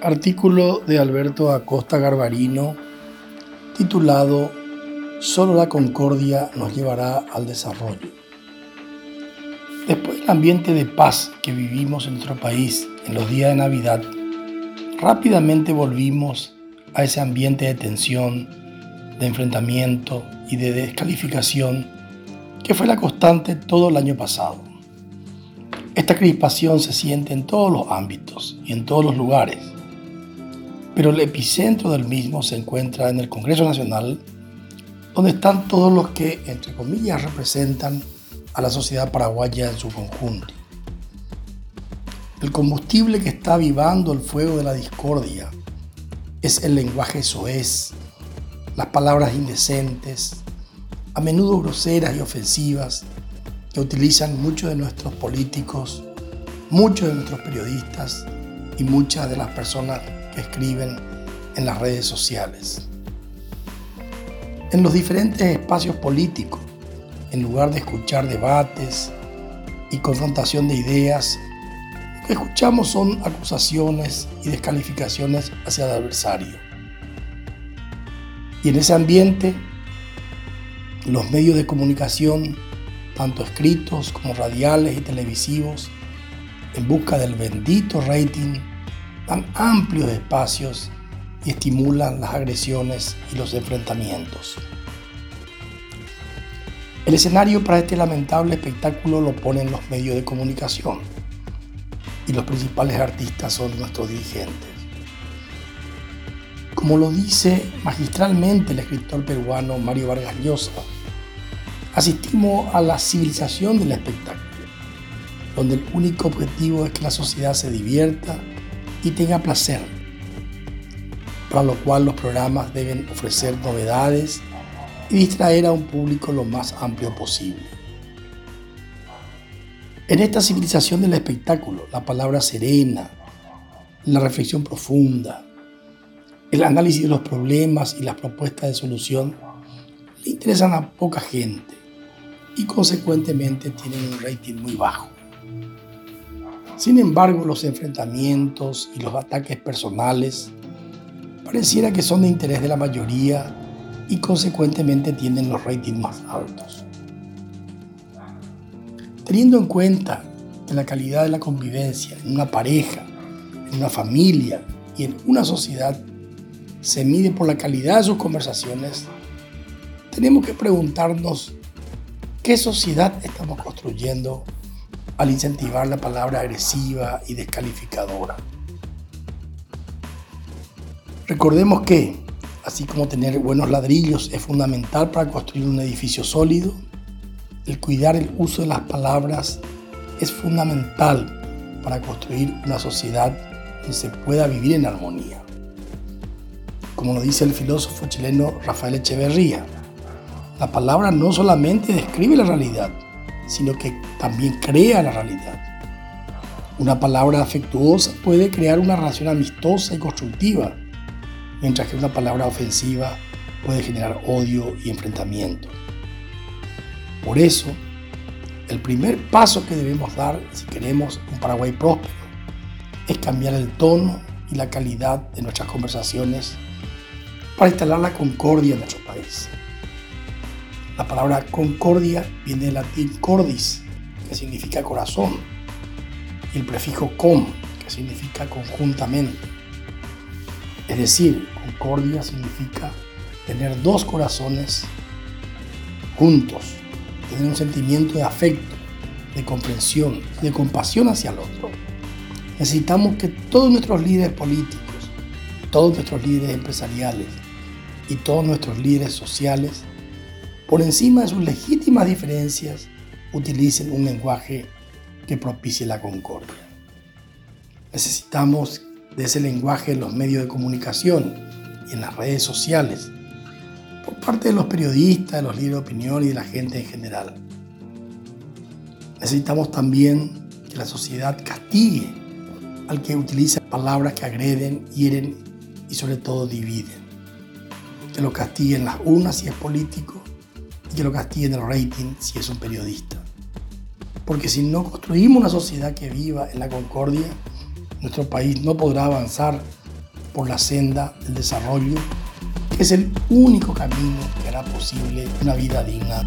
Artículo de Alberto Acosta Garbarino titulado Solo la concordia nos llevará al desarrollo. Después del ambiente de paz que vivimos en nuestro país en los días de Navidad, rápidamente volvimos a ese ambiente de tensión, de enfrentamiento y de descalificación que fue la constante todo el año pasado. Esta crispación se siente en todos los ámbitos y en todos los lugares, pero el epicentro del mismo se encuentra en el Congreso Nacional, donde están todos los que, entre comillas, representan a la sociedad paraguaya en su conjunto. El combustible que está avivando el fuego de la discordia es el lenguaje soez, las palabras indecentes, a menudo groseras y ofensivas, que utilizan muchos de nuestros políticos, muchos de nuestros periodistas y muchas de las personas escriben en las redes sociales. En los diferentes espacios políticos, en lugar de escuchar debates y confrontación de ideas, lo que escuchamos son acusaciones y descalificaciones hacia el adversario. Y en ese ambiente, los medios de comunicación tanto escritos como radiales y televisivos, en busca del bendito rating, dan amplios espacios y estimulan las agresiones y los enfrentamientos. El escenario para este lamentable espectáculo lo ponen los medios de comunicación y los principales artistas son nuestros dirigentes. Como lo dice magistralmente el escritor peruano Mario Vargas Llosa, asistimos a la civilización del espectáculo, donde el único objetivo es que la sociedad se divierta y tenga placer, para lo cual los programas deben ofrecer novedades y distraer a un público lo más amplio posible. En esta civilización del espectáculo, la palabra serena, la reflexión profunda, el análisis de los problemas y las propuestas de solución le interesan a poca gente y consecuentemente tienen un rating muy bajo. Sin embargo, los enfrentamientos y los ataques personales pareciera que son de interés de la mayoría y consecuentemente tienen los ratings más altos. Teniendo en cuenta que la calidad de la convivencia en una pareja, en una familia y en una sociedad se mide por la calidad de sus conversaciones, tenemos que preguntarnos ¿Qué sociedad estamos construyendo al incentivar la palabra agresiva y descalificadora? Recordemos que, así como tener buenos ladrillos es fundamental para construir un edificio sólido, el cuidar el uso de las palabras es fundamental para construir una sociedad donde se pueda vivir en armonía. Como lo dice el filósofo chileno Rafael Echeverría, la palabra no solamente describe la realidad, sino que también crea la realidad. Una palabra afectuosa puede crear una relación amistosa y constructiva, mientras que una palabra ofensiva puede generar odio y enfrentamiento. Por eso, el primer paso que debemos dar si queremos un Paraguay próspero es cambiar el tono y la calidad de nuestras conversaciones para instalar la concordia en nuestro país. La palabra concordia viene del latín cordis, que significa corazón, y el prefijo com, que significa conjuntamente. Es decir, concordia significa tener dos corazones juntos, tener un sentimiento de afecto, de comprensión, de compasión hacia el otro. Necesitamos que todos nuestros líderes políticos, todos nuestros líderes empresariales y todos nuestros líderes sociales por encima de sus legítimas diferencias, utilicen un lenguaje que propicie la concordia. Necesitamos de ese lenguaje en los medios de comunicación y en las redes sociales, por parte de los periodistas, de los líderes de opinión y de la gente en general. Necesitamos también que la sociedad castigue al que utiliza palabras que agreden, hieren y sobre todo dividen. Que lo castiguen las urnas si es político que lo castiguen el rating si es un periodista. Porque si no construimos una sociedad que viva en la concordia, nuestro país no podrá avanzar por la senda del desarrollo, que es el único camino que hará posible una vida digna.